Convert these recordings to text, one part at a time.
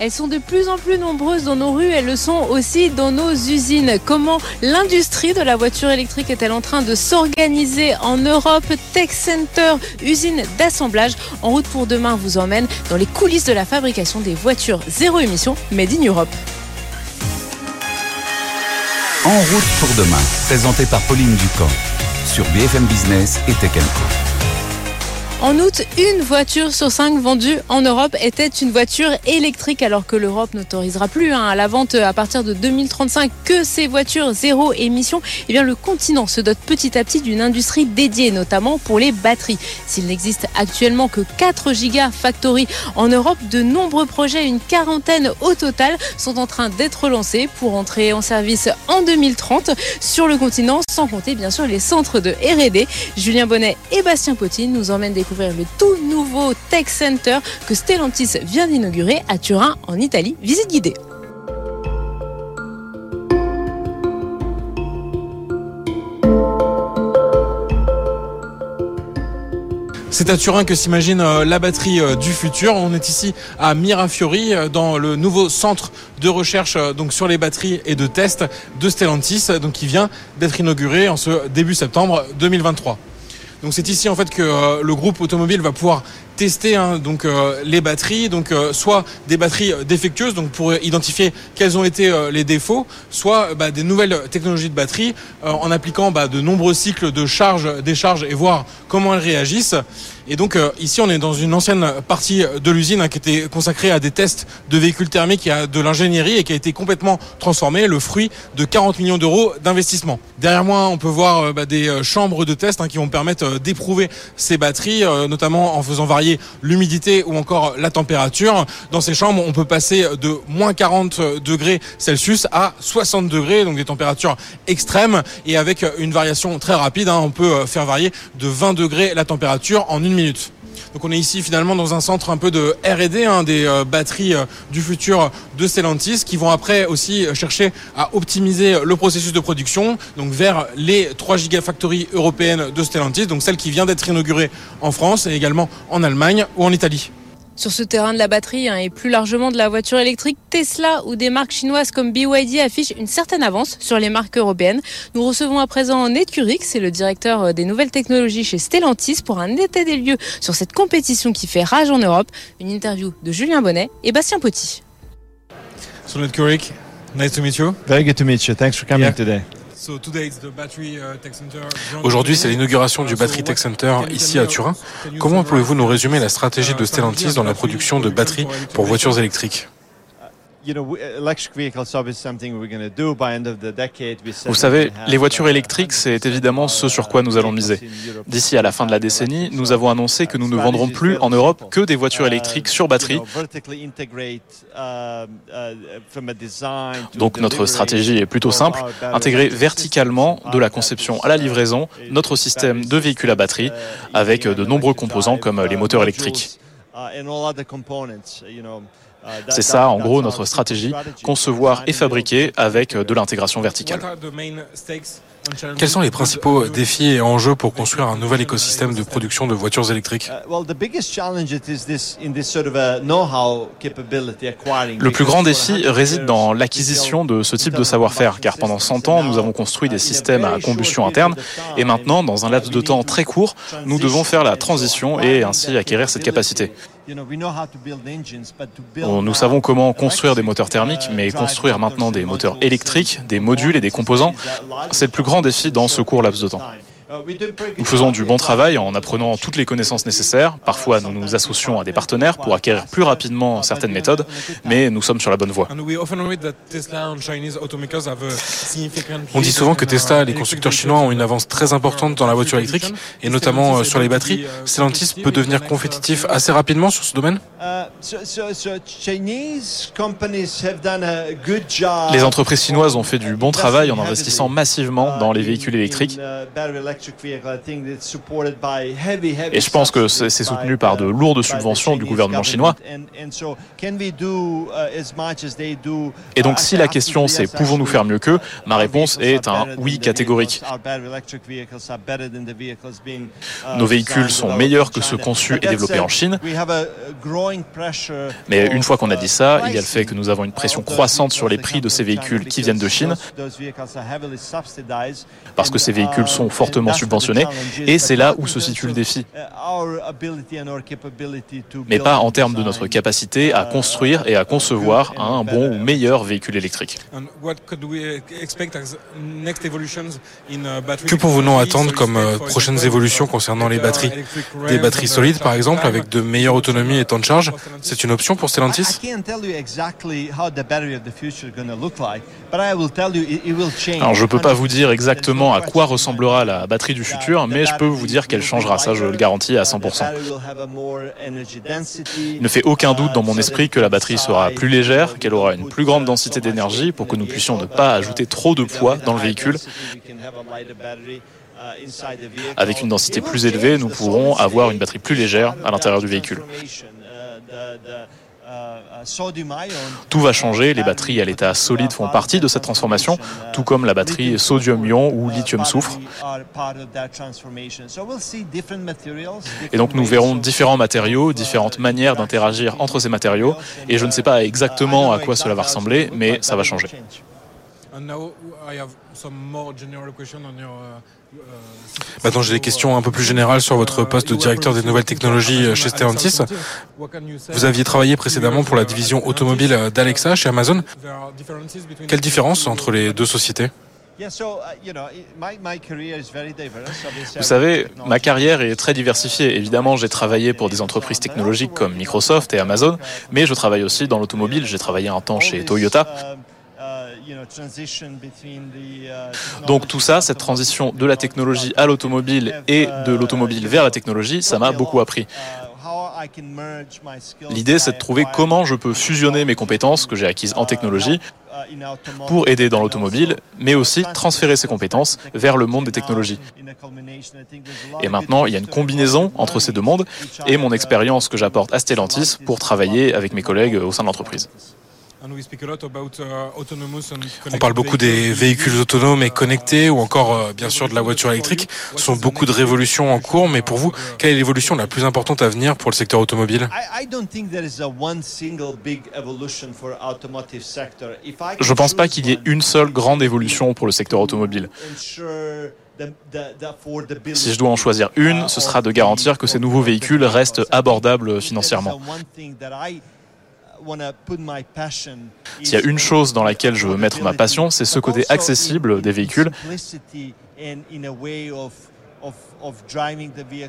Elles sont de plus en plus nombreuses dans nos rues, elles le sont aussi dans nos usines. Comment l'industrie de la voiture électrique est-elle en train de s'organiser en Europe? Tech Center, usine d'assemblage en route pour demain vous emmène dans les coulisses de la fabrication des voitures zéro émission Made in Europe. En route pour demain, présenté par Pauline Ducamp sur BFM Business et Tech Co. En août, une voiture sur cinq vendue en Europe était une voiture électrique alors que l'Europe n'autorisera plus hein, à la vente à partir de 2035 que ces voitures zéro émission? Eh bien, le continent se dote petit à petit d'une industrie dédiée, notamment pour les batteries. S'il n'existe actuellement que 4 gigafactories en Europe, de nombreux projets, une quarantaine au total, sont en train d'être lancés pour entrer en service en 2030 sur le continent, sans compter bien sûr les centres de R&D. Julien Bonnet et Bastien Potine nous emmènent des découvrir le tout nouveau Tech Center que Stellantis vient d'inaugurer à Turin, en Italie. Visite guidée. C'est à Turin que s'imagine euh, la batterie euh, du futur. On est ici à Mirafiori euh, dans le nouveau centre de recherche sur les batteries et de test de Stellantis qui vient d'être inauguré en ce début septembre 2023. Donc c'est ici en fait que euh, le groupe automobile va pouvoir tester hein, donc euh, les batteries, donc euh, soit des batteries défectueuses, donc pour identifier quels ont été les défauts, soit bah, des nouvelles technologies de batterie en appliquant bah, de nombreux cycles de charge, décharge et voir comment elles réagissent. Et donc euh, ici on est dans une ancienne partie de l'usine hein, qui était consacrée à des tests de véhicules thermiques et à de l'ingénierie et qui a été complètement transformée, le fruit de 40 millions d'euros d'investissement. Derrière moi on peut voir euh, bah, des euh, chambres de test hein, qui vont permettre d'éprouver ces batteries, notamment en faisant varier l'humidité ou encore la température. Dans ces chambres on peut passer de moins 40 degrés Celsius à 60 degrés, donc des températures extrêmes et avec une variation très rapide, hein, on peut faire varier de 20 degrés la température en une donc on est ici finalement dans un centre un peu de R&D, hein, des euh, batteries euh, du futur de Stellantis, qui vont après aussi chercher à optimiser le processus de production, donc vers les 3 gigafactories européennes de Stellantis, donc celle qui vient d'être inaugurée en France et également en Allemagne ou en Italie. Sur ce terrain de la batterie hein, et plus largement de la voiture électrique, Tesla ou des marques chinoises comme BYD affichent une certaine avance sur les marques européennes. Nous recevons à présent Ned Kurik, c'est le directeur euh, des nouvelles technologies chez Stellantis pour un état des lieux sur cette compétition qui fait rage en Europe. Une interview de Julien Bonnet et Bastien Potti. So Ned Kurik, nice to meet you. Very good to meet you. Thanks for coming today. Uh, Aujourd'hui, c'est l'inauguration du Battery Tech Center ici à Turin. Comment pouvez-vous nous résumer la stratégie de Stellantis dans la production de batteries pour voitures électriques? Vous savez, les voitures électriques, c'est évidemment ce sur quoi nous allons miser. D'ici à la fin de la décennie, nous avons annoncé que nous ne vendrons plus en Europe que des voitures électriques sur batterie. Donc notre stratégie est plutôt simple, intégrer verticalement de la conception à la livraison notre système de véhicules à batterie avec de nombreux composants comme les moteurs électriques. C'est ça, en gros, notre stratégie, concevoir et fabriquer avec de l'intégration verticale. Quels sont les principaux défis et enjeux pour construire un nouvel écosystème de production de voitures électriques Le plus grand défi réside dans l'acquisition de ce type de savoir-faire, car pendant 100 ans, nous avons construit des systèmes à combustion interne, et maintenant, dans un laps de temps très court, nous devons faire la transition et ainsi acquérir cette capacité. Nous savons comment construire des moteurs thermiques, mais construire maintenant des moteurs électriques, des modules et des composants, c'est le plus grand défi dans ce court laps de temps. Nous faisons du bon travail en apprenant toutes les connaissances nécessaires. Parfois, nous nous associons à des partenaires pour acquérir plus rapidement certaines méthodes, mais nous sommes sur la bonne voie. On dit souvent que Tesla et les constructeurs chinois ont une avance très importante dans la voiture électrique, et notamment euh, sur les batteries. Stellantis peut devenir compétitif assez rapidement sur ce domaine? Les entreprises chinoises ont fait du bon travail en investissant massivement dans les véhicules électriques. Et je pense que c'est soutenu par de lourdes subventions du gouvernement chinois. Et donc si la question c'est pouvons-nous faire mieux qu'eux, ma réponse est un oui catégorique. Nos véhicules sont meilleurs que ceux conçus et développés en Chine. Mais une fois qu'on a dit ça, il y a le fait que nous avons une pression croissante sur les prix de ces véhicules qui viennent de Chine, parce que ces véhicules sont fortement subventionnés, et c'est là où se situe le défi. Mais pas en termes de notre capacité à construire et à concevoir un bon ou meilleur véhicule électrique. Que pouvons-nous attendre comme euh, prochaines évolutions concernant les batteries? Des batteries solides par exemple avec de meilleures autonomies et temps de charge, c'est une option pour Stellantis? Alors je ne peux pas vous dire exactement à quoi ressemblera la batterie du futur, mais je peux vous dire qu'elle changera, ça je le garantis à 100%. Il ne fait aucun doute dans mon esprit que la batterie sera plus légère, qu'elle aura une plus grande densité d'énergie pour que nous puissions ne pas ajouter trop de poids dans le véhicule. Avec une densité plus élevée, nous pourrons avoir une batterie plus légère à l'intérieur du véhicule. Tout va changer, les batteries à l'état solide font partie de cette transformation, tout comme la batterie sodium-ion ou lithium-soufre. Et donc nous verrons différents matériaux, différentes manières d'interagir entre ces matériaux, et je ne sais pas exactement à quoi cela va ressembler, mais ça va changer. Maintenant, j'ai des questions un peu plus générales sur votre poste de directeur des nouvelles technologies chez Stellantis. Vous aviez travaillé précédemment pour la division automobile d'Alexa chez Amazon. Quelle différence entre les deux sociétés? Vous savez, ma carrière est très diversifiée. Évidemment, j'ai travaillé pour des entreprises technologiques comme Microsoft et Amazon, mais je travaille aussi dans l'automobile. J'ai travaillé un temps chez Toyota. Donc tout ça, cette transition de la technologie à l'automobile et de l'automobile vers la technologie, ça m'a beaucoup appris. L'idée, c'est de trouver comment je peux fusionner mes compétences que j'ai acquises en technologie pour aider dans l'automobile, mais aussi transférer ces compétences vers le monde des technologies. Et maintenant, il y a une combinaison entre ces deux mondes et mon expérience que j'apporte à Stellantis pour travailler avec mes collègues au sein de l'entreprise. On parle beaucoup des véhicules autonomes et connectés ou encore euh, bien sûr de la voiture électrique. Ce sont beaucoup de révolutions en cours, mais pour vous, quelle est l'évolution la plus importante à venir pour le secteur automobile? Je ne pense pas qu'il y ait une seule grande évolution pour le secteur automobile. Si je dois en choisir une, ce sera de garantir que ces nouveaux véhicules restent abordables financièrement. S'il y a une chose dans laquelle je veux mettre ma passion, c'est ce côté accessible des véhicules,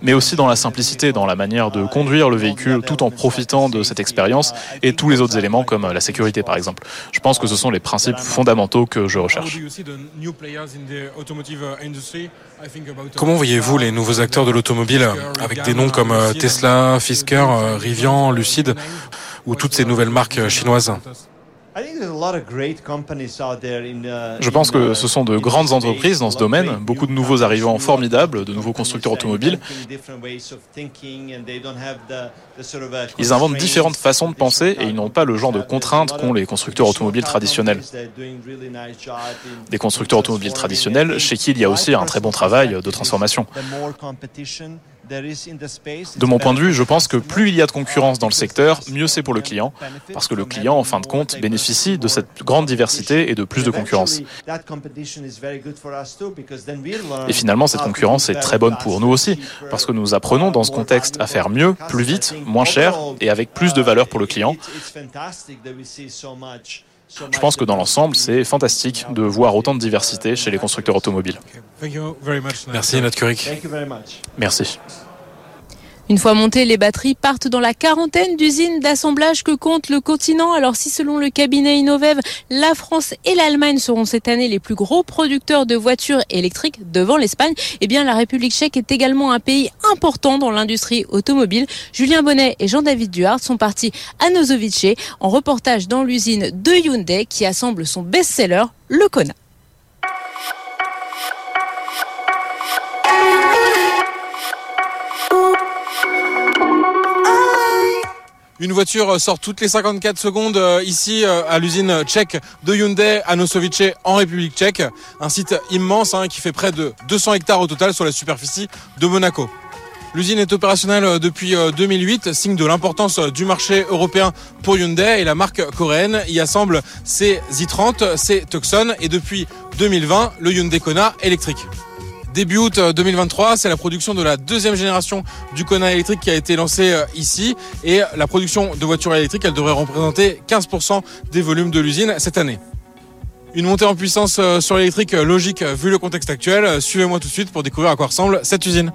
mais aussi dans la simplicité, dans la manière de conduire le véhicule tout en profitant de cette expérience et tous les autres éléments comme la sécurité par exemple. Je pense que ce sont les principes fondamentaux que je recherche. Comment voyez-vous les nouveaux acteurs de l'automobile? Avec des noms comme Tesla, Fisker, Rivian, Lucid ou toutes ces nouvelles marques chinoises je pense que ce sont de grandes entreprises dans ce domaine, beaucoup de nouveaux arrivants formidables, de nouveaux constructeurs automobiles. Ils inventent différentes façons de penser et ils n'ont pas le genre de contraintes qu'ont les constructeurs automobiles traditionnels. Des constructeurs automobiles traditionnels chez qui il y a aussi un très bon travail de transformation. De mon point de vue, je pense que plus il y a de concurrence dans le secteur, mieux c'est pour le client, parce que le client, en fin de compte, bénéficie de cette grande diversité et de plus de concurrence. Et finalement, cette concurrence est très bonne pour nous aussi, parce que nous apprenons dans ce contexte à faire mieux, plus vite, moins cher et avec plus de valeur pour le client. Je pense que dans l'ensemble, c'est fantastique de voir autant de diversité chez les constructeurs automobiles. Merci, Matt Merci. Une fois montées, les batteries partent dans la quarantaine d'usines d'assemblage que compte le continent. Alors si selon le cabinet Innovev, la France et l'Allemagne seront cette année les plus gros producteurs de voitures électriques devant l'Espagne, eh bien la République tchèque est également un pays important dans l'industrie automobile. Julien Bonnet et Jean-David Duhart sont partis à Nozovice en reportage dans l'usine de Hyundai qui assemble son best-seller, le Kona. Une voiture sort toutes les 54 secondes euh, ici euh, à l'usine tchèque de Hyundai à Nosovice en République tchèque. Un site immense hein, qui fait près de 200 hectares au total sur la superficie de Monaco. L'usine est opérationnelle euh, depuis 2008, signe de l'importance du marché européen pour Hyundai et la marque coréenne y assemble ses i30, ses Tucson et depuis 2020 le Hyundai Kona électrique. Début août 2023, euh, c'est la production de la deuxième génération du Kona électrique qui a été lancée euh, ici. Et la production de voitures électriques, elle devrait représenter 15% des volumes de l'usine cette année. Une montée en puissance euh, sur l'électrique logique vu le contexte actuel. Suivez-moi tout de suite pour découvrir à quoi ressemble cette usine.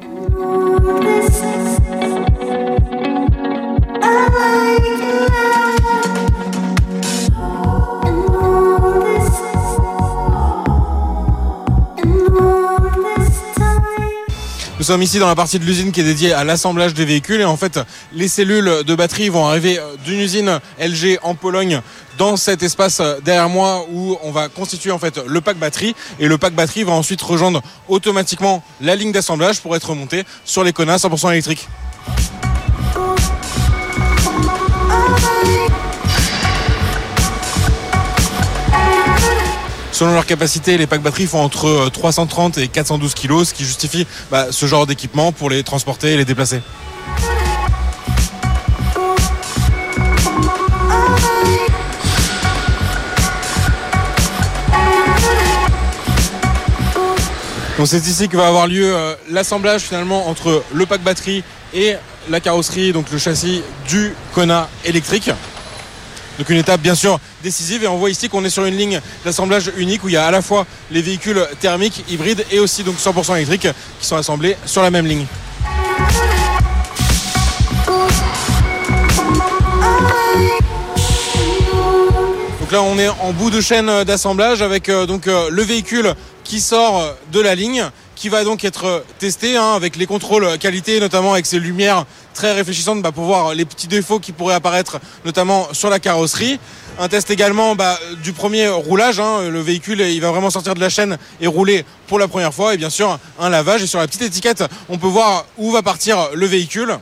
Nous sommes ici dans la partie de l'usine qui est dédiée à l'assemblage des véhicules et en fait les cellules de batterie vont arriver euh, d'une usine LG en Pologne dans cet espace euh, derrière moi où on va constituer en fait le pack batterie et le pack batterie va ensuite rejoindre automatiquement la ligne d'assemblage pour être monté sur les Kona 100% électriques. Selon leur capacité, les packs batteries font entre 330 euh, et 412 kg, ce qui justifie bah, ce genre d'équipement pour les transporter et les déplacer. Donc c'est ici que va avoir lieu euh, l'assemblage finalement entre le pack batterie et la carrosserie, donc le châssis du Kona électrique. Donc une étape bien sûr décisive et on voit ici qu'on est sur une ligne d'assemblage unique où il y a à la fois les véhicules thermiques, hybrides et aussi donc 100% électriques qui sont assemblés sur la même ligne. Donc là on est en bout de chaîne d'assemblage avec euh, donc euh, le véhicule qui sort de la ligne qui va donc être testé hein, avec les contrôles qualité, notamment avec ces lumières très réfléchissantes bah, pour voir les petits défauts qui pourraient apparaître, notamment sur la carrosserie. Un test également bah, du premier roulage. Hein. le véhicule, il va vraiment sortir de la chaîne et rouler pour la première fois. Et bien sûr, un lavage. Et sur la petite étiquette, on peut voir où va partir le véhicule.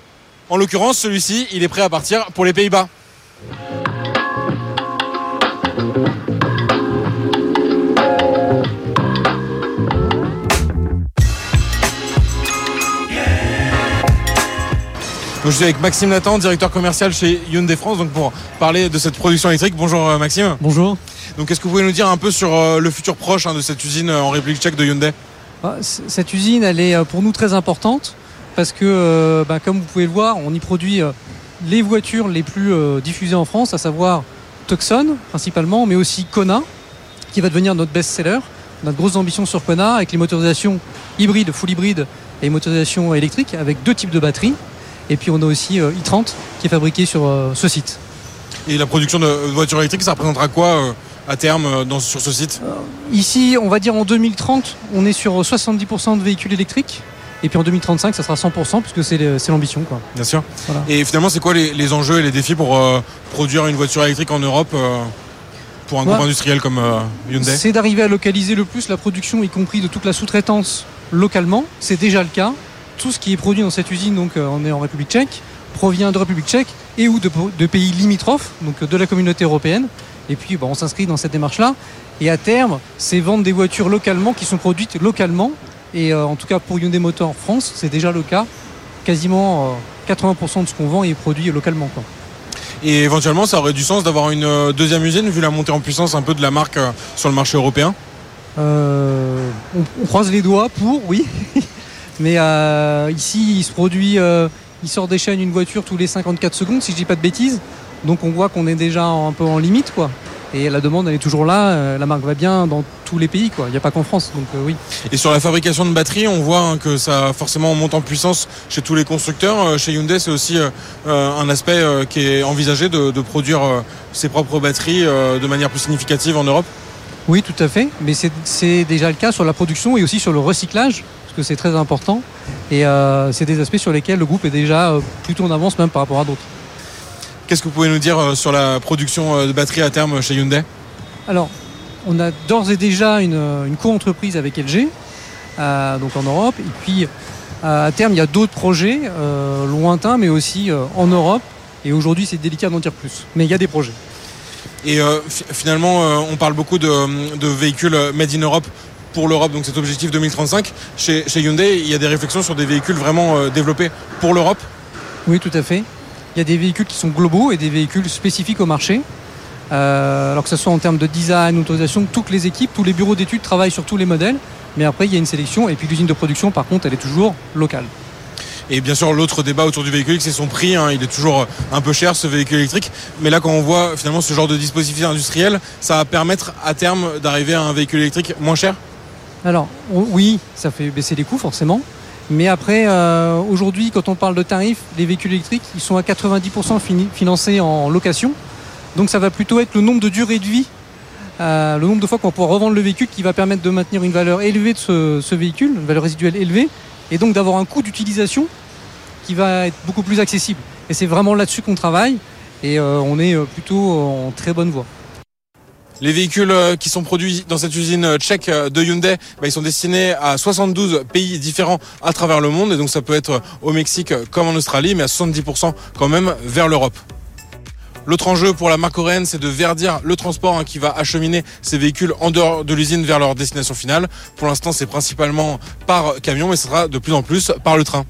En l'occurrence, celui-ci, il est prêt à partir pour les Pays-Bas. Je suis avec Maxime Nathan, directeur commercial chez Hyundai France, donc pour parler de cette production électrique. Bonjour euh, Maxime. Bonjour. Donc est-ce que vous pouvez nous dire un peu sur euh, le futur proche hein, de cette usine euh, en République tchèque de Hyundai? Ah, Cette usine, elle est pour nous très importante parce que, bah, comme vous pouvez le voir, on y produit les voitures les plus diffusées en France, à savoir Tucson principalement, mais aussi Kona, qui va devenir notre best-seller. On a de grosses ambitions sur Kona avec les motorisations hybrides, full hybrides et motorisations électriques avec deux types de batteries. Et puis on a aussi euh, i30 qui est fabriqué sur euh, ce site. Et la production de voitures électriques, ça représentera quoi euh, à terme sur ce site? Ici, on va dire en 2030, on est sur 70% de véhicules électriques. Et puis en 2035, ça sera 100% puisque c'est l'ambition. Bien sûr. Et finalement, c'est quoi les, enjeux et les défis pour produire une voiture électrique en Europe pour un groupe industriel comme Hyundai? C'est d'arriver à localiser le plus la production, y compris de toute la sous-traitance localement. C'est déjà le cas tout ce qui est produit dans cette usine, donc euh, on est en République tchèque, provient de République tchèque et ou de, pays limitrophes, donc de la communauté européenne. Et puis on s'inscrit dans cette démarche-là. Et à terme, c'est vendre des voitures localement qui sont produites localement. Et euh, en tout cas pour Hyundai Motor France, c'est déjà le cas. Quasiment 80% euh, de ce qu'on vend est produit localement. Et éventuellement, ça aurait du sens d'avoir une deuxième usine vu la montée en puissance un peu de la marque sur le marché européen? On, croise les doigts pour, oui. Mais euh, ici, il se produit, euh, il sort des chaînes une voiture tous les 54 secondes, si je dis pas de bêtises. Donc on voit qu'on est déjà un peu en limite, quoi. Et la demande, elle est toujours là. Euh, la marque va bien dans tous les pays, quoi. Il n'y a pas qu'en France, donc oui. Et sur la fabrication de batteries, on voit hein, que ça forcément monte en puissance chez tous les constructeurs. chez Hyundai, c'est aussi un aspect qui est envisagé de, de produire ses propres batteries de manière plus significative en Europe. Oui, tout à fait. Mais c'est déjà le cas sur la production et aussi sur le recyclage que c'est très important. Et euh, c'est des aspects sur lesquels le groupe est déjà euh, plutôt en avance même par rapport à d'autres. Qu'est-ce que vous pouvez nous dire euh, sur la production de batteries à terme chez Hyundai? Alors, on a d'ores et déjà une, une co-entreprise avec LG, donc en Europe. Et puis, à terme, il y a d'autres projets lointains, mais aussi en Europe, Et aujourd'hui, c'est délicat d'en dire plus. Mais il y a des projets. Et euh, finalement, euh, on parle beaucoup de, de, véhicules made in Europe pour l'Europe, donc cet objectif 2035. Chez, chez, Hyundai, il y a des réflexions sur des véhicules vraiment euh, développés pour l'Europe Oui, tout à fait. Il y a des véhicules qui sont globaux et des véhicules spécifiques au marché. Euh, alors que ce soit en termes de design, autorisation, toutes les équipes, tous les bureaux d'études travaillent sur tous les modèles. Mais après, il y a une sélection. Et puis l'usine de production, par contre, elle est toujours locale. Et bien sûr, l'autre débat autour du véhicule, c'est son prix. Hein. Il est toujours un peu cher, ce véhicule électrique. Mais là, quand on voit finalement ce genre de dispositif industriel, ça va permettre à terme d'arriver à un véhicule électrique moins cher? Alors, oui, ça fait baisser les coûts, forcément. Mais après, euh, aujourd'hui, quand on parle de tarifs, les véhicules électriques, ils sont à 90% financés en location. Donc ça va plutôt être le nombre de durées de vie, euh, le nombre de fois qu'on pouvoir revendre le véhicule qui va permettre de maintenir une valeur élevée de ce, véhicule, une valeur résiduelle élevée, et donc d'avoir un coût d'utilisation qui va être beaucoup plus accessible. Et c'est vraiment là-dessus qu'on travaille, et euh, on est plutôt en très bonne voie. Les véhicules qui sont produits dans cette usine tchèque de Hyundai, bah, ils sont destinés à 72 pays différents à travers le monde. Et donc ça peut être au Mexique comme en Australie, mais à 70% quand même vers l'Europe. L'autre enjeu pour la marque coréenne, c'est de verdir le transport hein, qui va acheminer ces véhicules en dehors de l'usine vers leur destination finale. Pour l'instant, c'est principalement par camion, mais ce sera de plus en plus par le train.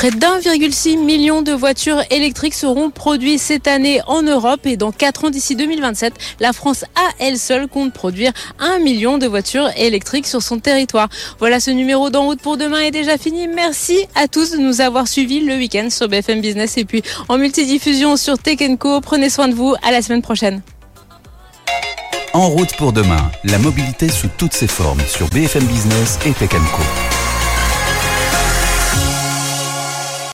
Près d'1,6 million de voitures électriques seront produites cette année en Europe et dans 4 ans d'ici 2027, la France à elle seule compte produire 1 million de voitures électriques sur son territoire. Voilà ce numéro d'en route pour demain est déjà fini. Merci à tous de nous avoir suivis le week-end sur BFM Business et puis en multidiffusion sur Tech Co. Prenez soin de vous. À la semaine prochaine. En route pour demain, la mobilité sous toutes ses formes sur BFM Business et Tech Co.